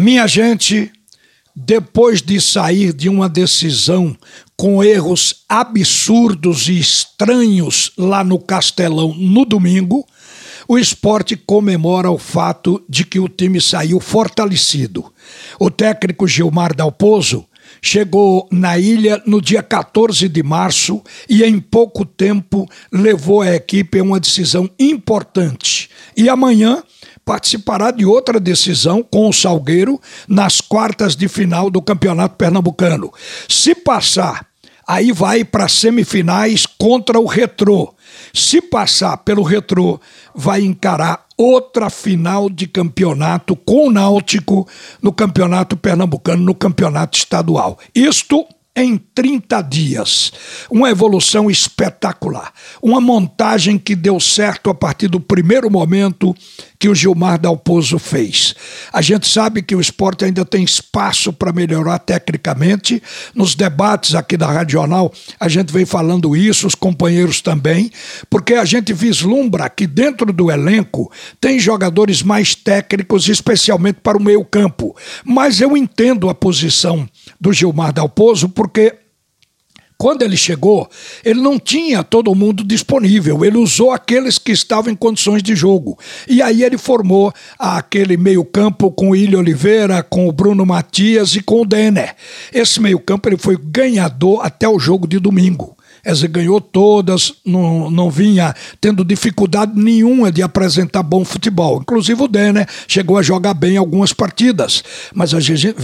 Minha gente, depois de sair de uma decisão com erros absurdos e estranhos lá no Castelão no domingo, o esporte comemora o fato de que o time saiu fortalecido. O técnico Gilmar Dalpozo chegou na ilha no dia 14 de março e em pouco tempo levou a equipe a uma decisão importante. E amanhã participará de outra decisão com o Salgueiro nas quartas de final do Campeonato Pernambucano. Se passar, aí vai para semifinais contra o Retrô. Se passar pelo Retrô, vai encarar outra final de campeonato com o Náutico no Campeonato Pernambucano, no Campeonato Estadual. Isto em 30 dias. Uma evolução espetacular. Uma montagem que deu certo a partir do primeiro momento que o Gilmar Dalpozo fez. A gente sabe que o esporte ainda tem espaço para melhorar tecnicamente. Nos debates aqui da Radional, a gente vem falando isso, os companheiros também, porque a gente vislumbra que dentro do elenco tem jogadores mais técnicos, especialmente para o meio-campo. Mas eu entendo a posição do Gilmar Dalpozo, porque quando ele chegou, ele não tinha todo mundo disponível, ele usou aqueles que estavam em condições de jogo. E aí ele formou aquele meio-campo com o Ilho Oliveira, com o Bruno Matias e com o Denner. Esse meio-campo ele foi ganhador até o jogo de domingo. Essa ganhou todas, não, não vinha tendo dificuldade nenhuma de apresentar bom futebol. Inclusive o Denner chegou a jogar bem algumas partidas, mas a gente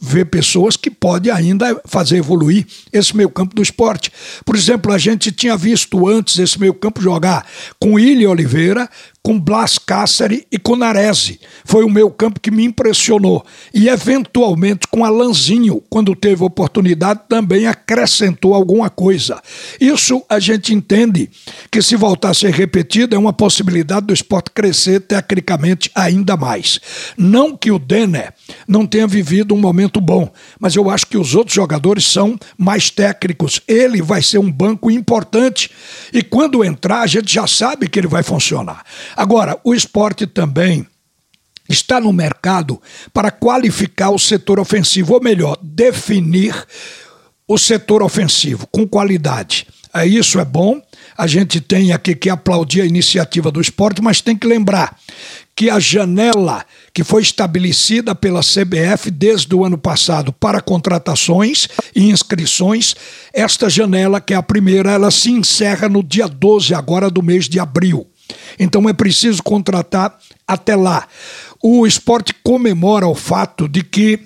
vê pessoas que podem ainda fazer evoluir esse meio campo do esporte. Por exemplo, a gente tinha visto antes esse meio campo jogar com Ilha Oliveira, com Blas Cáceres e com Narese. Foi o meu campo que me impressionou. E, eventualmente, com Alanzinho, quando teve oportunidade, também acrescentou alguma coisa. Isso a gente entende que, se voltar a ser repetido, é uma possibilidade do esporte crescer tecnicamente ainda mais. Não que o Denner não tenha vivido um momento bom, mas eu acho que os outros jogadores são mais técnicos. Ele vai ser um banco importante. E quando entrar, a gente já sabe que ele vai funcionar. Agora, o esporte também está no mercado para qualificar o setor ofensivo, ou melhor, definir o setor ofensivo com qualidade. É, isso é bom. A gente tem aqui que aplaudir a iniciativa do esporte, mas tem que lembrar que a janela que foi estabelecida pela CBF desde o ano passado para contratações e inscrições, esta janela, que é a primeira, ela se encerra no dia 12 agora do mês de abril. Então é preciso contratar até lá. O esporte comemora o fato de que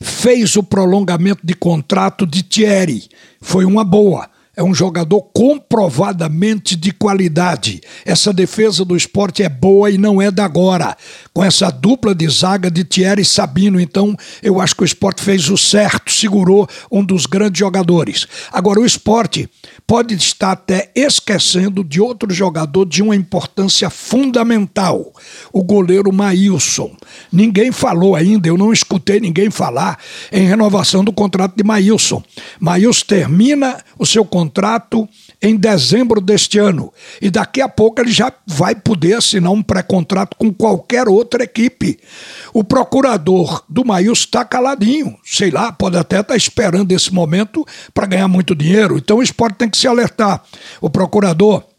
fez o prolongamento de contrato de Thierry. Foi uma boa é um jogador comprovadamente de qualidade. Essa defesa do esporte é boa e não é da agora. Com essa dupla de zaga de Thierry e Sabino, então eu acho que o esporte fez o certo, segurou um dos grandes jogadores. Agora, o esporte pode estar até esquecendo de outro jogador de uma importância fundamental, o goleiro Maílson. Ninguém falou ainda, eu não escutei ninguém falar em renovação do contrato de Maílson. Maílson termina o seu contrato em dezembro deste ano. E daqui a pouco ele já vai poder assinar um pré-contrato com qualquer outra equipe. O procurador do Maílson está caladinho, sei lá, pode até estar tá esperando esse momento para ganhar muito dinheiro. Então o esporte tem que se alertar. O procurador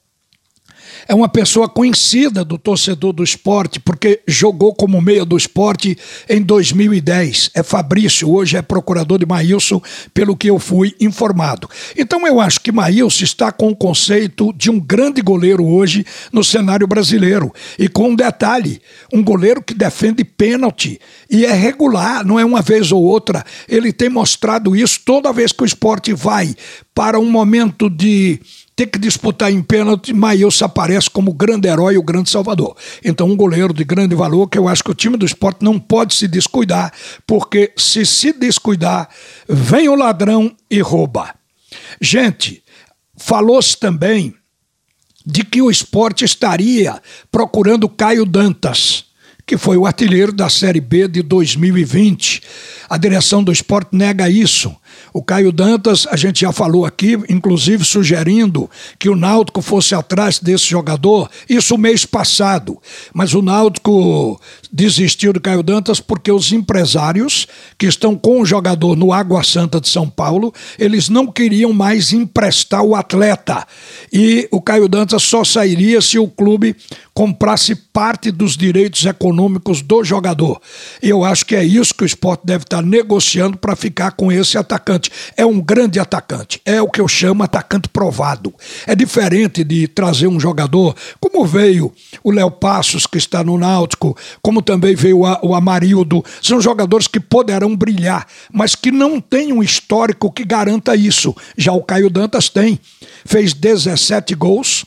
é uma pessoa conhecida do torcedor do esporte, porque jogou como meia do esporte em 2010. É Fabrício, hoje é procurador de Maílson, pelo que eu fui informado. Então eu acho que Maílson está com o conceito de um grande goleiro hoje no cenário brasileiro. E com um detalhe: um goleiro que defende pênalti e é regular, não é uma vez ou outra. Ele tem mostrado isso toda vez que o esporte vai para um momento de ter que disputar em pênalti, Maílson aparece como o grande herói, o grande salvador. Então, um goleiro de grande valor que eu acho que o time do esporte não pode se descuidar, porque se se descuidar, vem o ladrão e rouba. Gente, falou-se também de que o esporte estaria procurando Caio Dantas que foi o artilheiro da Série B de 2020. A direção do esporte nega isso. O Caio Dantas, a gente já falou aqui, inclusive sugerindo que o Náutico fosse atrás desse jogador, isso mês passado. Mas o Náutico desistiu do Caio Dantas porque os empresários que estão com o jogador no Água Santa de São Paulo, eles não queriam mais emprestar o atleta. E o Caio Dantas só sairia se o clube comprasse parte dos direitos econômicos do jogador. Eu acho que é isso que o esporte deve estar negociando para ficar com esse atacante. É um grande atacante, é o que eu chamo atacante provado. É diferente de trazer um jogador, como veio o Léo Passos, que está no Náutico, como também veio o Amarildo. São jogadores que poderão brilhar, mas que não têm um histórico que garanta isso. Já o Caio Dantas tem. Fez 17 gols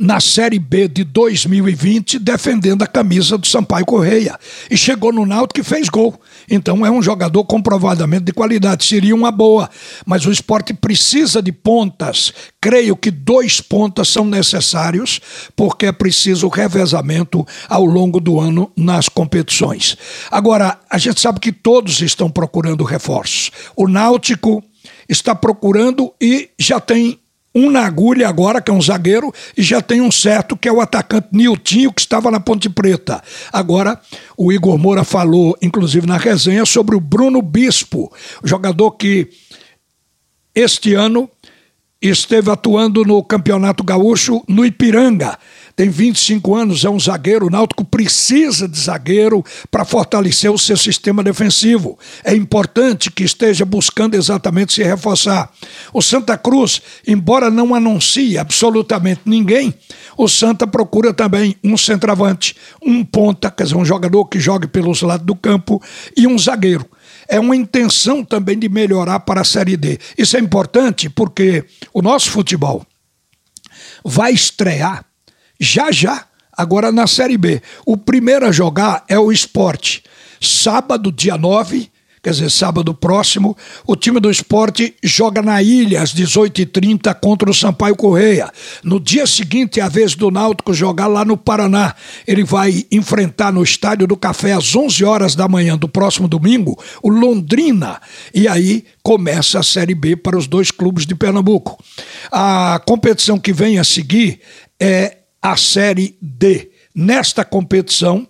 na Série B de 2020 defendendo a camisa do Sampaio Correia. E chegou no Náutico e fez gol. Então é um jogador comprovadamente de qualidade. Seria uma boa. Mas o esporte precisa de pontas. Creio que dois pontas são necessários, porque é preciso revezamento ao longo do ano nas competições. Agora, a gente sabe que todos estão procurando reforços. O Náutico está procurando e já tem um na agulha agora, que é um zagueiro, e já tem um certo que é o atacante Niltinho, que estava na Ponte Preta. Agora, o Igor Moura falou, inclusive na resenha, sobre o Bruno Bispo, jogador que este ano esteve atuando no Campeonato Gaúcho no Ipiranga tem 25 anos, é um zagueiro. O Náutico precisa de zagueiro para fortalecer o seu sistema defensivo. É importante que esteja buscando exatamente se reforçar. O Santa Cruz, embora não anuncie absolutamente ninguém, o Santa procura também um centroavante, um ponta, quer dizer, um jogador que jogue pelos lados do campo e um zagueiro é uma intenção também de melhorar para a Série D. Isso é importante porque o nosso futebol vai estrear já já, agora na Série B. O primeiro a jogar é o esporte. Sábado, dia 9, quer dizer, sábado próximo, o time do esporte joga na ilha às 18h30 contra o Sampaio Correia. No dia seguinte, é a vez do Náutico jogar lá no Paraná. Ele vai enfrentar no Estádio do Café às 11 horas da manhã do próximo domingo o Londrina. E aí começa a Série B para os dois clubes de Pernambuco. A competição que vem a seguir é a Série D. Nesta competição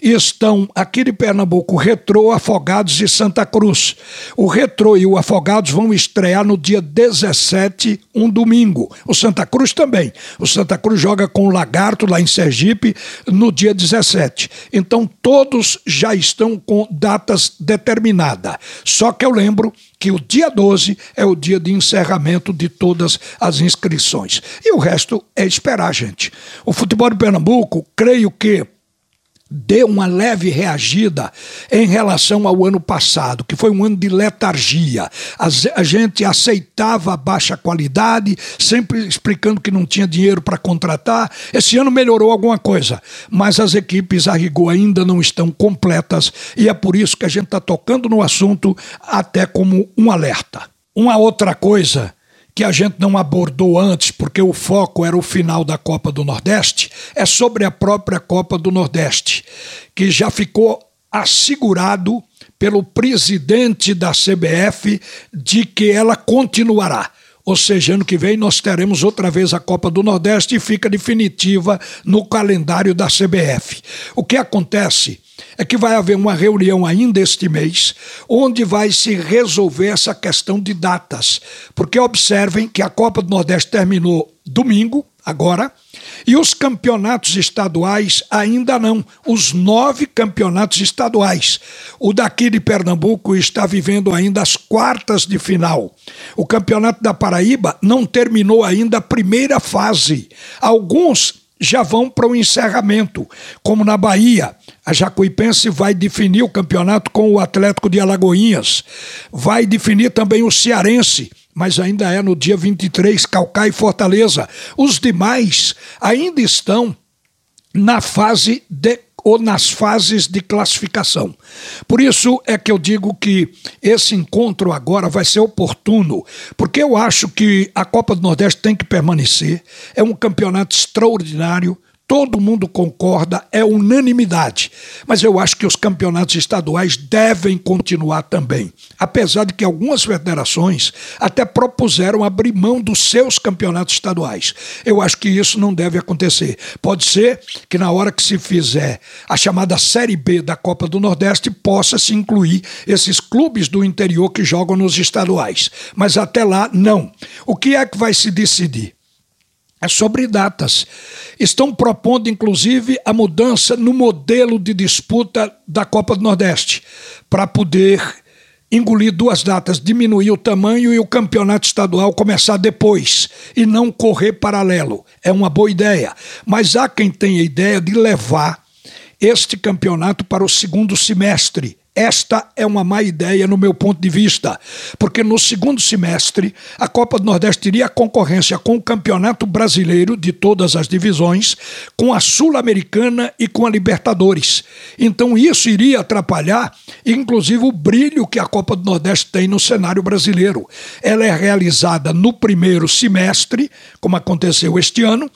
estão aqui de Pernambuco, Retrô, Afogados e Santa Cruz. O Retrô e o Afogados vão estrear no dia 17, um domingo. O Santa Cruz também. O Santa Cruz joga com o Lagarto lá em Sergipe no dia 17. Então todos já estão com datas determinadas. Só que eu lembro que o dia 12 é o dia de encerramento de todas as inscrições. E o resto é esperar, gente. O futebol de Pernambuco, creio que deu uma leve reagida em relação ao ano passado, que foi um ano de letargia. A, gente aceitava a baixa qualidade, sempre explicando que não tinha dinheiro para contratar. Esse ano melhorou alguma coisa, mas as equipes, a rigor, ainda não estão completas e é por isso que a gente está tocando no assunto até como um alerta. Uma outra coisa que a gente não abordou antes, porque o foco era o final da Copa do Nordeste, é sobre a própria Copa do Nordeste, que já ficou assegurado pelo presidente da CBF de que ela continuará. Ou seja, ano que vem nós teremos outra vez a Copa do Nordeste e fica definitiva no calendário da CBF. O que acontece é que vai haver uma reunião ainda este mês, onde vai se resolver essa questão de datas. Porque observem que a Copa do Nordeste terminou domingo, agora, e os campeonatos estaduais ainda não. Os nove campeonatos estaduais. O daqui de Pernambuco está vivendo ainda as quartas de final. O campeonato da Paraíba não terminou ainda a primeira fase. Alguns já vão para o encerramento, como na Bahia. A Jacuipense vai definir o campeonato com o Atlético de Alagoinhas. Vai definir também o Cearense, mas ainda é no dia 23, Calcaia e Fortaleza. Os demais ainda estão na fase de ou nas fases de classificação. Por isso é que eu digo que esse encontro agora vai ser oportuno, porque eu acho que a Copa do Nordeste tem que permanecer. É um campeonato extraordinário todo mundo concorda, é unanimidade. Mas eu acho que os campeonatos estaduais devem continuar também. Apesar de que algumas federações até propuseram abrir mão dos seus campeonatos estaduais. Eu acho que isso não deve acontecer. Pode ser que na hora que se fizer a chamada Série B da Copa do Nordeste, possa se incluir esses clubes do interior que jogam nos estaduais. Mas até lá, não. O que é que vai se decidir? É sobre datas. Estão propondo, inclusive, a mudança no modelo de disputa da Copa do Nordeste, para poder engolir duas datas, diminuir o tamanho e o campeonato estadual começar depois e não correr paralelo. É uma boa ideia. Mas há quem tenha a ideia de levar este campeonato para o segundo semestre esta é uma má ideia no meu ponto de vista, porque no segundo semestre a Copa do Nordeste teria concorrência com o Campeonato Brasileiro de todas as divisões, com a Sul-Americana e com a Libertadores. Então isso iria atrapalhar, inclusive, o brilho que a Copa do Nordeste tem no cenário brasileiro. Ela é realizada no primeiro semestre, como aconteceu este ano,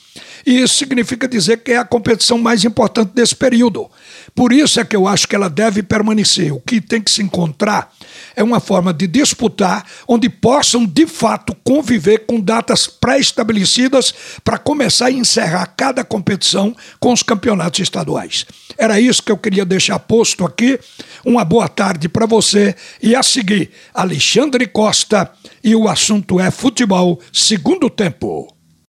e isso significa dizer que é a competição mais importante desse período. Por isso é que eu acho que ela deve permanecer. O que tem que se encontrar é uma forma de disputar onde possam de fato conviver com datas pré-estabelecidas para começar e encerrar cada competição com os campeonatos estaduais. Era isso que eu queria deixar posto aqui. Uma boa tarde para você e a seguir Alexandre Costa e o assunto é futebol segundo tempo.